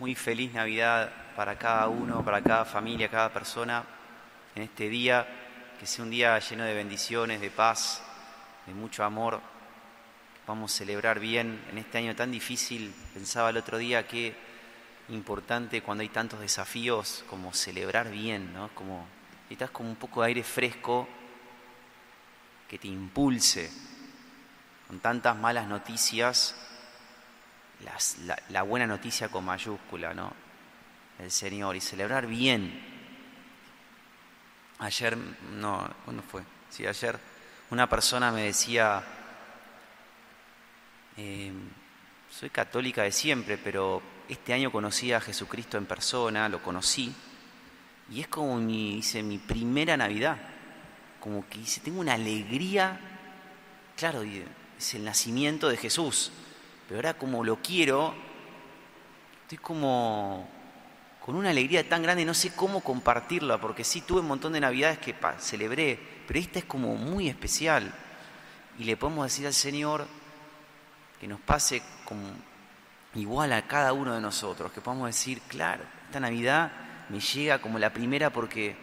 muy feliz Navidad para cada uno, para cada familia, cada persona en este día, que sea un día lleno de bendiciones, de paz, de mucho amor. Vamos a celebrar bien en este año tan difícil. Pensaba el otro día que importante cuando hay tantos desafíos como celebrar bien, ¿no? Como necesitas como un poco de aire fresco que te impulse. Con tantas malas noticias, la, buena noticia con mayúscula, ¿no? El Señor y celebrar bien. Ayer, no, ¿cuándo fue? Sí, ayer una persona me decía, em, soy católica de siempre, pero este año conocí a Jesucristo en persona, lo conocí, y es como mi, dice, mi primera Navidad, como que dice, tengo una alegría, claro, es el nacimiento de Jesús, pero ahora como lo quiero, estoy como con una alegría tan grande, no sé cómo compartirla, porque sí tuve un montón de navidades que celebré, pero esta es como muy especial. Y le podemos decir al Señor que nos pase como igual a cada uno de nosotros, que podamos decir, claro, esta Navidad me llega como la primera porque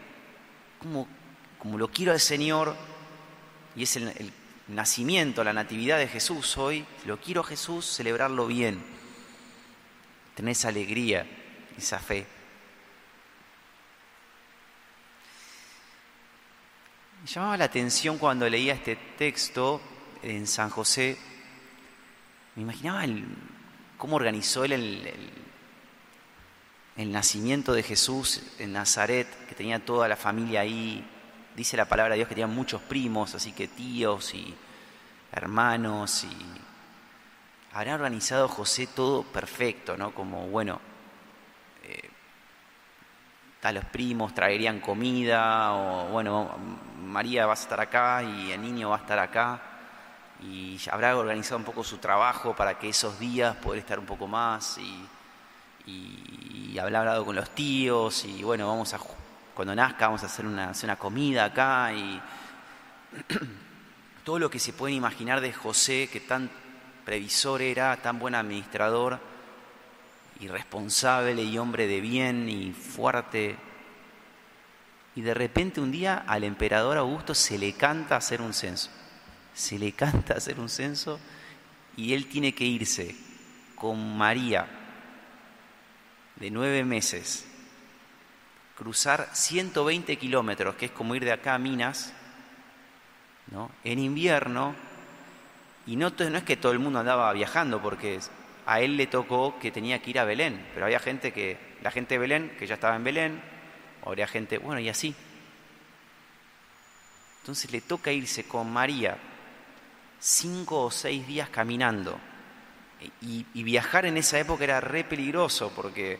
como, como lo quiero al Señor, y es el nacimiento, la natividad de Jesús hoy, lo quiero a Jesús, celebrarlo bien, tener esa alegría, esa fe. Me llamaba la atención cuando leía este texto en San José, me imaginaba cómo organizó él el, el nacimiento de Jesús en Nazaret, que tenía toda la familia ahí, dice la palabra de Dios que tenían muchos primos, así que tíos y hermanos y habrá organizado José todo perfecto, ¿no? Como, bueno, eh, los primos traerían comida, o bueno, María va a estar acá y el niño va a estar acá, y habrá organizado un poco su trabajo para que esos días poder estar un poco más, y, y, y habrá hablado con los tíos, y bueno, vamos a cuando nazca vamos a hacer una, comida acá y todo lo que se puede imaginar de José, que tan previsor era, tan buen administrador y responsable y hombre de bien y fuerte. Y de repente un día al emperador Augusto se le canta hacer un censo. Se le canta hacer un censo y él tiene que irse con María de nueve meses cruzar 120 kilómetros, que es como ir de acá a Minas, ¿no? en invierno, y no, es que todo el mundo andaba viajando, porque a él le tocó que tenía que ir a Belén, pero había gente que, la gente de Belén, que ya estaba en Belén, habría gente, bueno, y así. Entonces le toca irse con María cinco o seis días caminando. Y, y viajar en esa época era re peligroso porque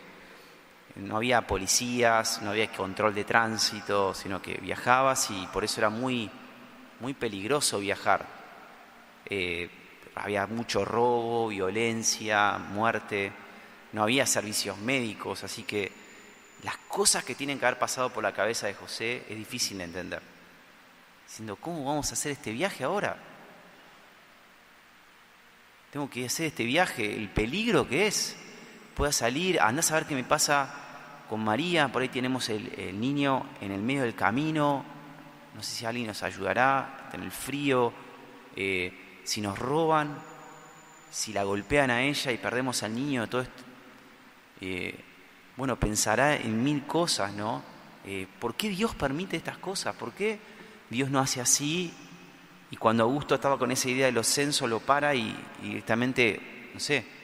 no había policías, no había control de tránsito, sino que viajabas y por eso era muy, muy peligroso viajar. Eh, había mucho robo, violencia, muerte, no había servicios médicos, así que las cosas que tienen que haber pasado por la cabeza de José es difícil de entender. Diciendo, ¿cómo vamos a hacer este viaje ahora? Tengo que hacer este viaje, el peligro que es. Pueda salir, andás a ver qué me pasa con María, por ahí tenemos el, niño en el medio del camino, no sé si alguien nos ayudará en el frío, eh, si nos roban, si la golpean a ella y perdemos al niño, todo esto. Eh, bueno, pensará en mil cosas, ¿no? Eh, ¿Por qué Dios permite estas cosas? ¿Por qué Dios no hace así? Y cuando Augusto estaba con esa idea de los censos, lo para y directamente, no sé,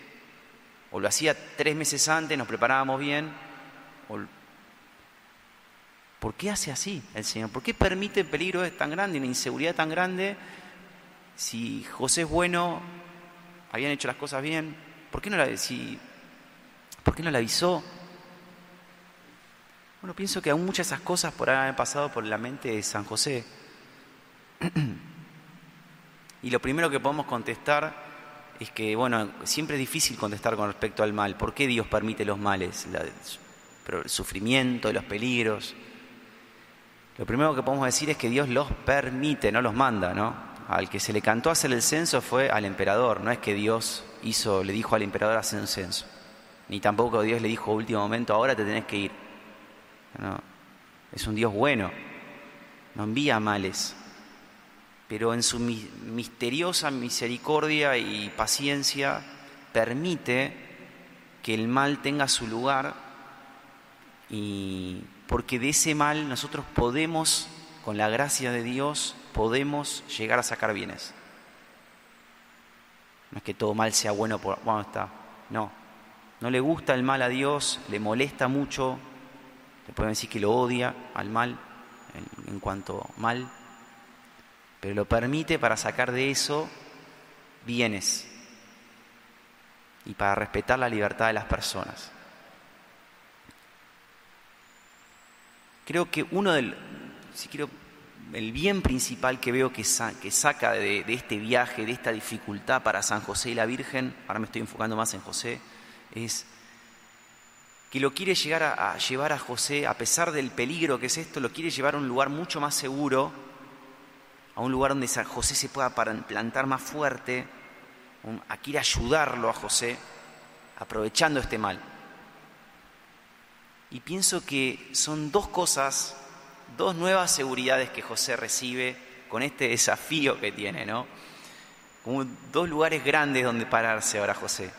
o lo hacía tres meses antes, nos preparábamos bien, ¿Por qué hace así el Señor? ¿Por qué permite el peligro tan grande la inseguridad tan grande? Si José es bueno, habían hecho las cosas bien, ¿por qué no la, ¿por qué no la avisó? Bueno, pienso que aún muchas de esas cosas por haber pasado por la mente de San José. y lo primero que podemos contestar es que, bueno, siempre es difícil contestar con respecto al mal. ¿Por qué Dios permite los males? el sufrimiento, los peligros. Lo primero que podemos decir es que Dios los permite, no los manda, ¿no? Al que se le cantó hacer el censo fue al emperador, no es que Dios hizo, le dijo al emperador hacer un censo. ni tampoco Dios le dijo último momento, ahora te tenés que ir. No, es un Dios bueno, no envía males, pero en su misteriosa misericordia y paciencia permite que el mal tenga su lugar y porque de ese mal nosotros podemos, con la gracia de Dios, podemos llegar a sacar bienes. No es que todo mal sea bueno por... Bueno, está. No. No le gusta el mal a Dios, le molesta mucho, le pueden decir que lo odia al mal, en, en cuanto mal, pero lo permite para sacar de eso bienes y para respetar la libertad de las personas. Creo que uno del, si quiero, el bien principal que veo que, saca de, este viaje, de esta dificultad para San José y la Virgen, ahora me estoy enfocando más en José, es que lo quiere llegar a, llevar a José, a pesar del peligro que es esto, lo quiere llevar a un lugar mucho más seguro, a un lugar donde José se pueda plantar más fuerte, a quiere ayudarlo a José, aprovechando este mal. Y pienso que son dos cosas, dos nuevas seguridades que José recibe con este desafío que tiene, ¿no? Como dos lugares grandes donde pararse ahora José.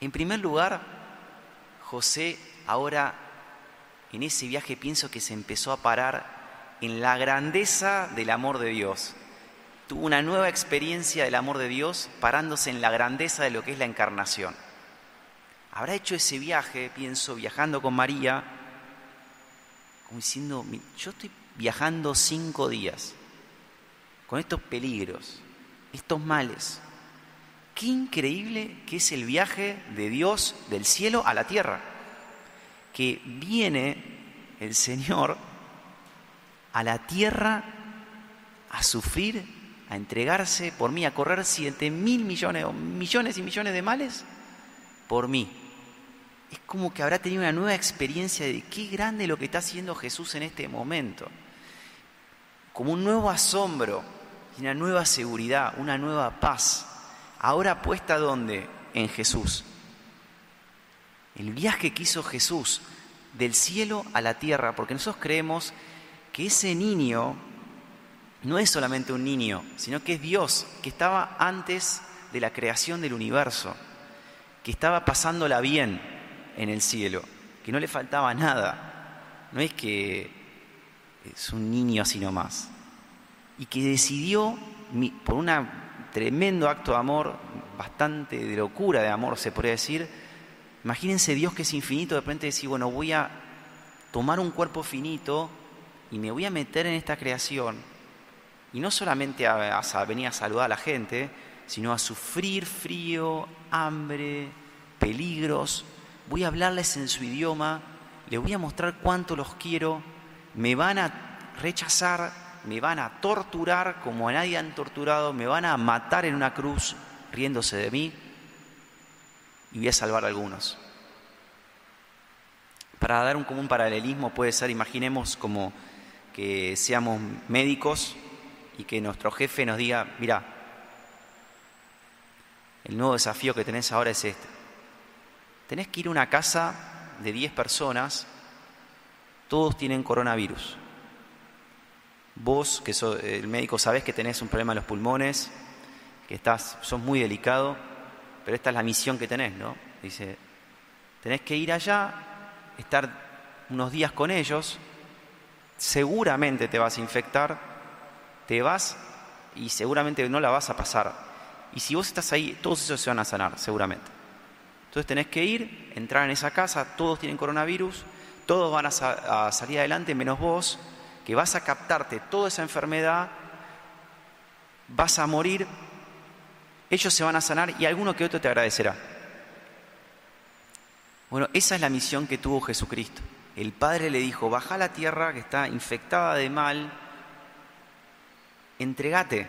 En primer lugar, José ahora en ese viaje pienso que se empezó a parar en la grandeza del amor de Dios. Tuvo una nueva experiencia del amor de Dios parándose en la grandeza de lo que es la encarnación habrá hecho ese viaje, pienso, viajando con María, como diciendo, yo estoy viajando cinco días con estos peligros, estos males. Qué increíble que es el viaje de Dios del cielo a la tierra, que viene el Señor a la tierra a sufrir, a entregarse por mí, a correr siete mil millones o millones y millones de males por mí es como que habrá tenido una nueva experiencia de qué grande lo que está haciendo Jesús en este momento. Como un nuevo asombro, una nueva seguridad, una nueva paz. Ahora puesta dónde? En Jesús. El viaje que hizo Jesús del cielo a la tierra, porque nosotros creemos que ese niño no es solamente un niño, sino que es Dios, que estaba antes de la creación del universo, que estaba pasándola bien, en el cielo, que no le faltaba nada. No es que es un niño así nomás. Y que decidió, por un tremendo acto de amor, bastante de locura de amor se podría decir, imagínense Dios que es infinito, de repente decir, bueno, voy a tomar un cuerpo finito y me voy a meter en esta creación. Y no solamente a, venir a saludar a la gente, sino a sufrir frío, hambre, peligros, voy a hablarles en su idioma, les voy a mostrar cuánto los quiero, me van a rechazar, me van a torturar como a nadie han torturado, me van a matar en una cruz riéndose de mí y voy a salvar a algunos. Para dar un común paralelismo puede ser, imaginemos como que seamos médicos y que nuestro jefe nos diga, mira, el nuevo desafío que tenés ahora es este tenés que ir a una casa de 10 personas, todos tienen coronavirus. Vos, que sos el médico, sabés que tenés un problema en los pulmones, que estás, sos muy delicado, pero esta es la misión que tenés, ¿no? Dice, tenés que ir allá, estar unos días con ellos, seguramente te vas a infectar, te vas y seguramente no la vas a pasar. Y si vos estás ahí, todos esos se van a sanar, seguramente. Entonces tenés que ir, entrar en esa casa, todos tienen coronavirus, todos van a, salir adelante menos vos, que vas a captarte toda esa enfermedad, vas a morir, ellos se van a sanar y alguno que otro te agradecerá. Bueno, esa es la misión que tuvo Jesucristo. El Padre le dijo, baja la tierra que está infectada de mal, entregate,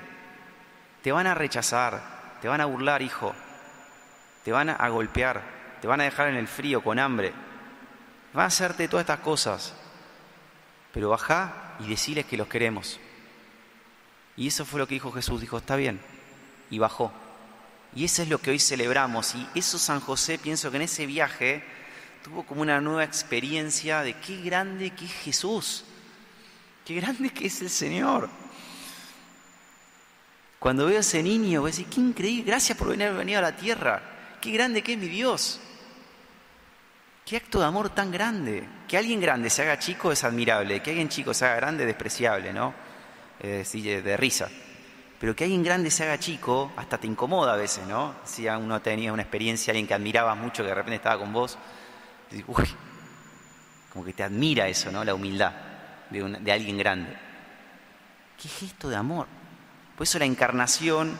te van a rechazar, te van a burlar, hijo, te van a golpear, te van a dejar en el frío con hambre, van a hacerte todas estas cosas, pero baja y deciles que los queremos. Y eso fue lo que dijo Jesús, dijo, está bien, y bajó. Y eso es lo que hoy celebramos. Y eso San José, pienso que en ese viaje tuvo como una nueva experiencia de qué grande que es Jesús, qué grande que es el Señor. Cuando veo a ese niño, voy a decir, qué increíble, gracias por venir, venido a la tierra, qué grande que es mi Dios. Qué acto de amor tan grande. Que alguien grande se haga chico es admirable, que alguien chico se haga grande es despreciable, ¿no? Es de risa. Pero que alguien grande se haga chico, hasta te incomoda a veces, ¿no? Si uno tenía una experiencia, alguien que admirabas mucho, que de repente estaba con vos, como que te admira eso, ¿no? La humildad de, de alguien grande. Qué gesto de amor. Por eso la encarnación,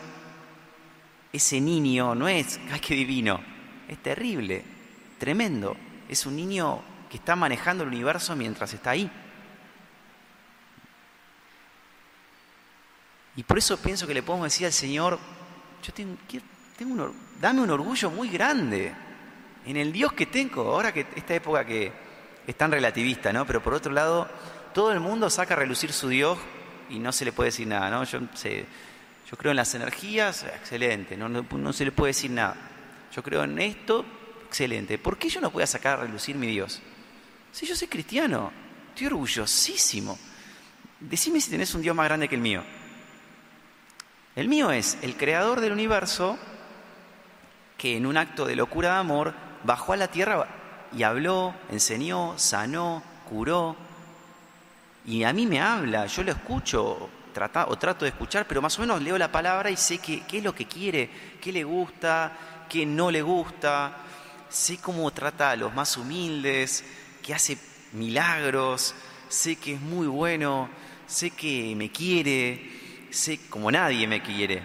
ese niño no es, ay, qué divino, es terrible, tremendo. Es un niño que está manejando el universo mientras está ahí. Y por eso pienso que le podemos decir al Señor, yo tengo, tengo dame un orgullo muy grande en el Dios que tengo. Ahora que esta época que es tan relativista, ¿no? Pero por otro lado, todo el mundo saca a relucir su Dios y no se le puede decir nada, ¿no? Yo, yo creo en las energías, excelente, no, no, se le puede decir nada. Yo creo en esto, excelente. ¿Por qué yo no a sacar a relucir mi Dios? Si yo soy cristiano, estoy orgullosísimo. Decime si tenés un Dios más grande que el mío. El mío es el creador del universo que en un acto de locura de amor bajó a la tierra y habló, enseñó, sanó, curó. Y a mí me habla, yo lo escucho o trato de escuchar, pero más o menos leo la palabra y sé qué, qué es lo que quiere, qué le gusta, qué no le gusta. Sé cómo trata a los más humildes, que hace milagros, sé que es muy bueno, sé que me quiere, sé como nadie me quiere,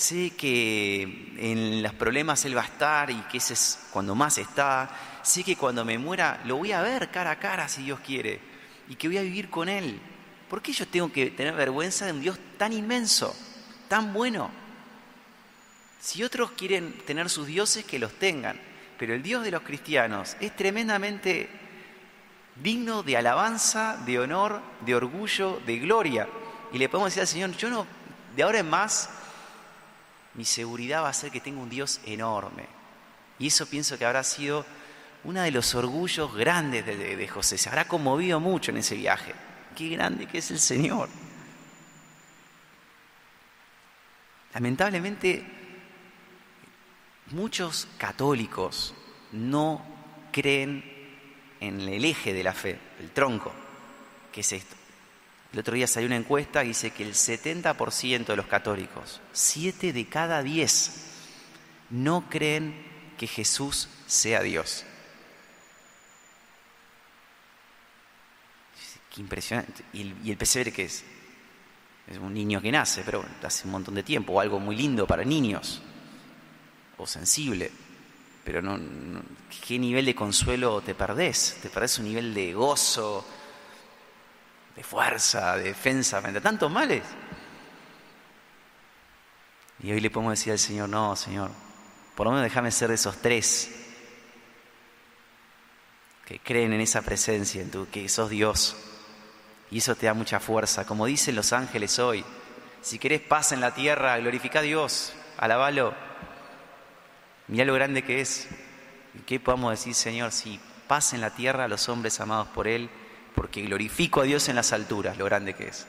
sé que en los problemas Él va a estar y que ese es cuando más está, sé que cuando me muera lo voy a ver cara a cara si Dios quiere y que voy a vivir con Él. ¿Por qué yo tengo que tener vergüenza de un Dios tan inmenso, tan bueno? Si otros quieren tener sus dioses, que los tengan, pero el Dios de los cristianos es tremendamente digno de alabanza, de honor, de orgullo, de gloria y le podemos decir al Señor, yo no, de ahora en más, mi seguridad va a ser que tengo un Dios enorme. Y eso pienso que habrá sido uno de los orgullos grandes de, de José. Se habrá conmovido mucho en ese viaje. Qué grande que es el Señor. Lamentablemente, muchos católicos no creen en el eje de la fe, el tronco, que es esto. El otro día salió una encuesta que dice que el 70% de los católicos, 7 de cada 10, no creen que Jesús sea Dios. Qué impresionante. ¿Y el, y qué es? Es un niño que nace, pero hace un montón de tiempo, o algo muy lindo para niños, o sensible. Pero no, ¿qué nivel de consuelo te perdés? Te perdés un nivel de gozo, de fuerza, de defensa frente a tantos males. Y hoy le podemos decir al Señor, no, Señor, por lo menos déjame ser de esos tres que creen en esa presencia, en tu, que sos Dios. Y eso te da mucha fuerza. Como dicen los ángeles hoy, si querés paz en la tierra, glorifica a Dios, alabalo. Mira lo grande que es. ¿Y qué podemos decir, Señor? Si paz en la tierra a los hombres amados por Él, porque glorifico a Dios en las alturas, lo grande que es.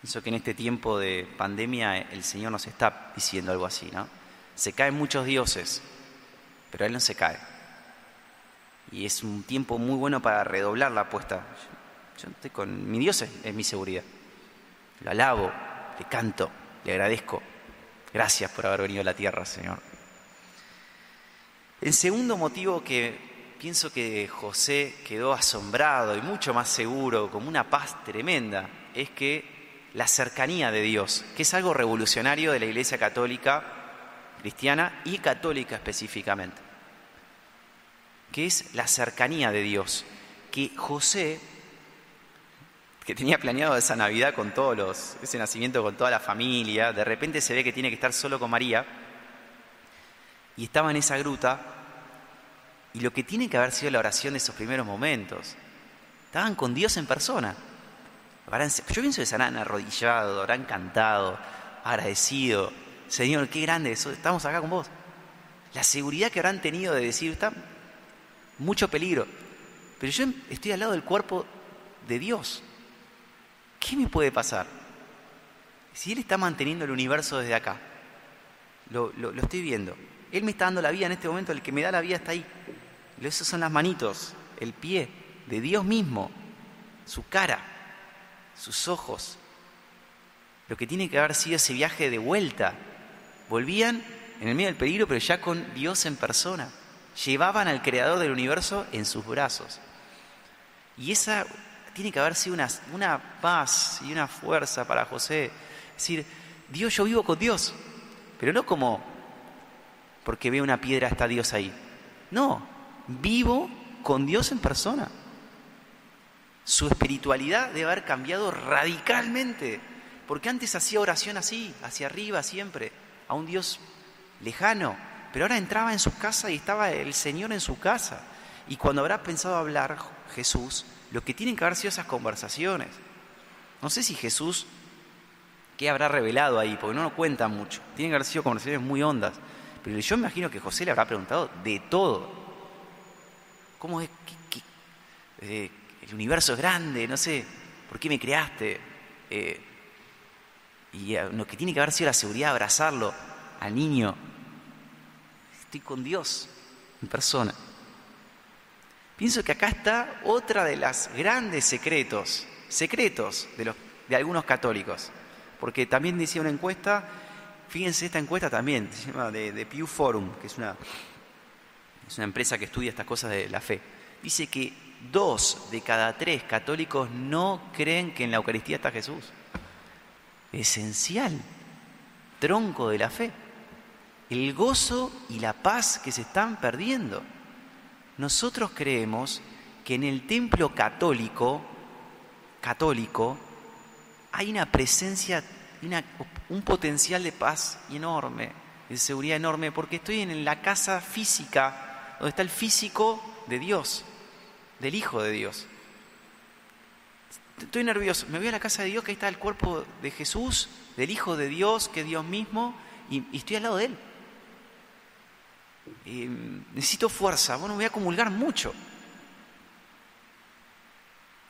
Pienso que en este tiempo de pandemia el Señor nos está diciendo algo así, ¿no? Se caen muchos dioses, pero Él no se cae. Y es un tiempo muy bueno para redoblar la apuesta. Yo estoy con mi Dios es mi seguridad. Lo alabo, le canto, le agradezco. Gracias por haber venido a la tierra, Señor. El segundo motivo que pienso que José quedó asombrado y mucho más seguro, como una paz tremenda, es que la cercanía de Dios, que es algo revolucionario de la Iglesia Católica, cristiana y católica específicamente, que es la cercanía de Dios, que José, que tenía planeado esa Navidad con todos los, ese nacimiento con toda la familia, de repente se ve que tiene que estar solo con María, y estaba en esa gruta y lo que tiene que haber sido la oración de esos primeros momentos. Estaban con Dios en persona. yo pienso que se habrán arrodillado, habrán cantado, agradecido. Señor, qué grande, estamos acá con vos. La seguridad que habrán tenido de decir, está mucho peligro. Pero yo estoy al lado del cuerpo de Dios. ¿Qué me puede pasar? Si Él está manteniendo el universo desde acá, lo, estoy viendo. Él me está dando la vida en este momento, el que me da la vida está ahí. Esas son las manitos, el pie de Dios mismo, su cara, sus ojos. Lo que tiene que haber sido ese viaje de vuelta. Volvían en el medio del peligro, pero ya con Dios en persona. Llevaban al creador del universo en sus brazos. Y esa tiene que haber sido una, una paz y una fuerza para José. Es decir, Dios, yo vivo con Dios, pero no como porque veo una piedra está Dios ahí. No, vivo con Dios en persona. Su espiritualidad debe haber cambiado radicalmente, porque antes hacía oración así, hacia arriba siempre, a un Dios lejano, pero ahora entraba en su casa y estaba el Señor en su casa. Y cuando habrá pensado hablar Jesús, lo que tienen que haber sido esas conversaciones. No sé si Jesús, ¿qué habrá revelado ahí? Porque no lo cuentan mucho. Tienen que haber sido conversaciones muy hondas. Pero yo imagino que José le habrá preguntado de todo. ¿Cómo es? que eh, el universo es grande, no sé, ¿por qué me creaste? Eh, y eh, lo que tiene que haber sido la seguridad abrazarlo al niño. Estoy con Dios en persona. Pienso que acá está otra de las grandes secretos, secretos de, los, de algunos católicos, porque también decía una encuesta, fíjense esta encuesta también, se llama de, Pew Forum, que es una, es una empresa que estudia estas cosas de la fe, dice que dos de cada tres católicos no creen que en la Eucaristía está Jesús. Esencial, tronco de la fe, el gozo y la paz que se están perdiendo. Nosotros creemos que en el templo católico, católico, hay una presencia, un potencial de paz enorme, de seguridad enorme, porque estoy en la casa física, donde está el físico de Dios, del Hijo de Dios. Estoy nervioso, me voy a la casa de Dios, que ahí está el cuerpo de Jesús, del Hijo de Dios, que es Dios mismo, y, estoy al lado de Él. Em, necesito fuerza, bueno, voy a comulgar mucho.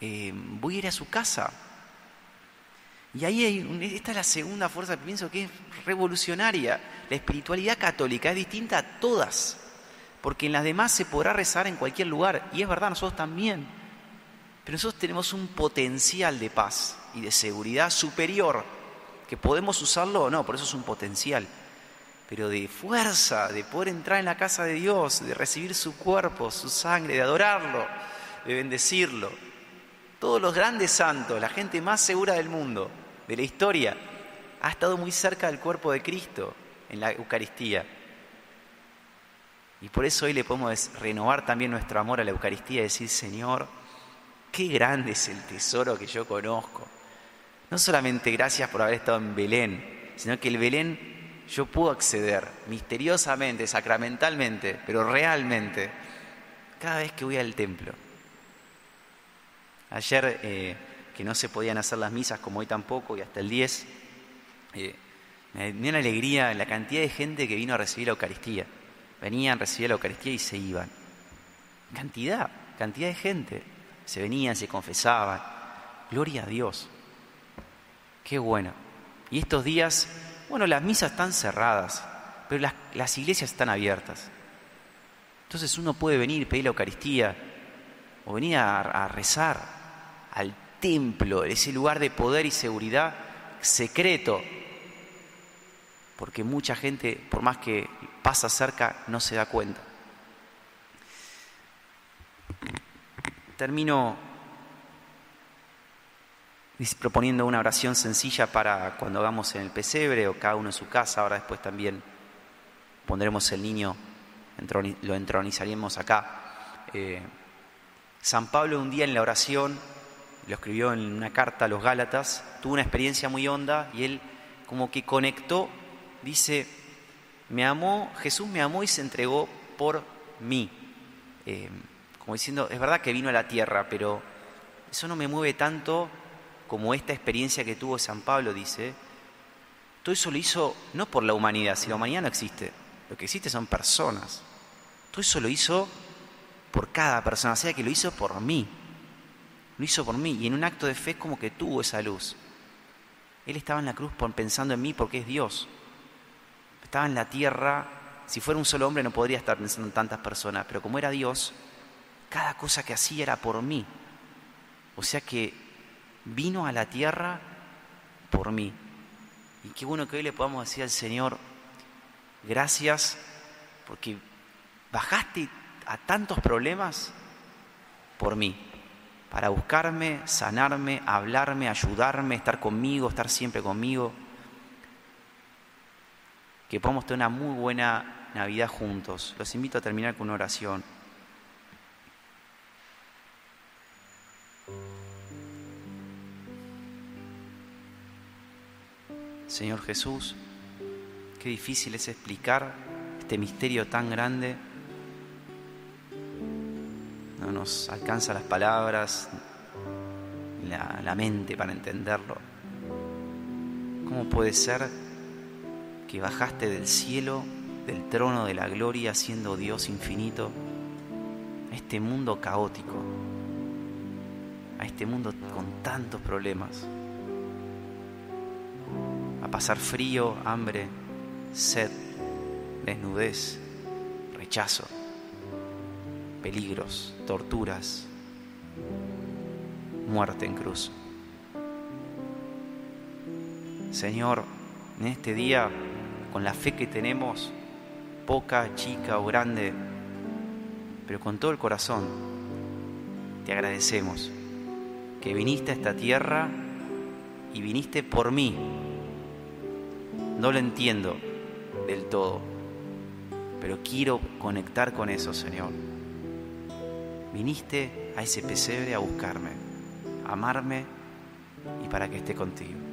Em, voy a ir a su casa. Y ahí hay, esta es la segunda fuerza que pienso que es revolucionaria. La espiritualidad católica es distinta a todas, porque en las demás se podrá rezar en cualquier lugar, y es verdad, nosotros también. Pero nosotros tenemos un potencial de paz y de seguridad superior, que podemos usarlo o no, por eso es un potencial pero de fuerza, de poder entrar en la casa de Dios, de recibir su cuerpo, su sangre, de adorarlo, de bendecirlo. Todos los grandes santos, la gente más segura del mundo, de la historia, ha estado muy cerca del cuerpo de Cristo en la Eucaristía. Y por eso hoy le podemos renovar también nuestro amor a la Eucaristía y decir, Señor, qué grande es el tesoro que yo conozco. No solamente gracias por haber estado en Belén, sino que el Belén yo puedo acceder misteriosamente, sacramentalmente, pero realmente, cada vez que voy al templo. Ayer, eh, que no se podían hacer las misas como hoy tampoco, y hasta el 10, eh, me dio una alegría la cantidad de gente que vino a recibir la Eucaristía. Venían, recibir la Eucaristía y se iban. Cantidad, cantidad de gente. Se venían, se confesaban. Gloria a Dios. Qué bueno. Y estos días bueno, las misas están cerradas, pero las, iglesias están abiertas. Entonces uno puede venir, pedir la Eucaristía, o venir a, rezar al templo, ese lugar de poder y seguridad secreto, porque mucha gente, por más que pasa cerca, no se da cuenta. Termino proponiendo una oración sencilla para cuando hagamos en el pesebre o cada uno en su casa. Ahora después también pondremos el niño, lo entronizaremos acá. Eh, San Pablo un día en la oración, lo escribió en una carta a los Gálatas, tuvo una experiencia muy honda y él como que conectó, dice, me amó, Jesús me amó y se entregó por mí. Eh, como diciendo, es verdad que vino a la tierra, pero eso no me mueve tanto como esta experiencia que tuvo San Pablo, dice, todo eso lo hizo no por la humanidad, si la humanidad no existe, lo que existe son personas. Todo eso lo hizo por cada persona, o sea que lo hizo por mí, lo hizo por mí, y en un acto de fe como que tuvo esa luz. Él estaba en la cruz pensando en mí porque es Dios. Estaba en la tierra, si fuera un solo hombre no podría estar pensando en tantas personas, pero como era Dios, cada cosa que hacía era por mí. O sea que vino a la tierra por mí. Y qué bueno que hoy le podamos decir al Señor, gracias porque bajaste a tantos problemas por mí, para buscarme, sanarme, hablarme, ayudarme, estar conmigo, estar siempre conmigo. Que podamos tener una muy buena Navidad juntos. Los invito a terminar con una oración. Señor Jesús, qué difícil es explicar este misterio tan grande. No nos alcanza las palabras, la, la mente para entenderlo. ¿Cómo puede ser que bajaste del cielo, del trono de la gloria, siendo Dios infinito, a este mundo caótico, a este mundo con tantos problemas? a pasar frío, hambre, sed, desnudez, rechazo, peligros, torturas, muerte en cruz. Señor, en este día, con la fe que tenemos, poca, chica o grande, pero con todo el corazón, te agradecemos que viniste a esta tierra y viniste por mí, no lo entiendo del todo, pero quiero conectar con eso, Señor. Viniste a ese pesebre a buscarme, a amarme y para que esté contigo.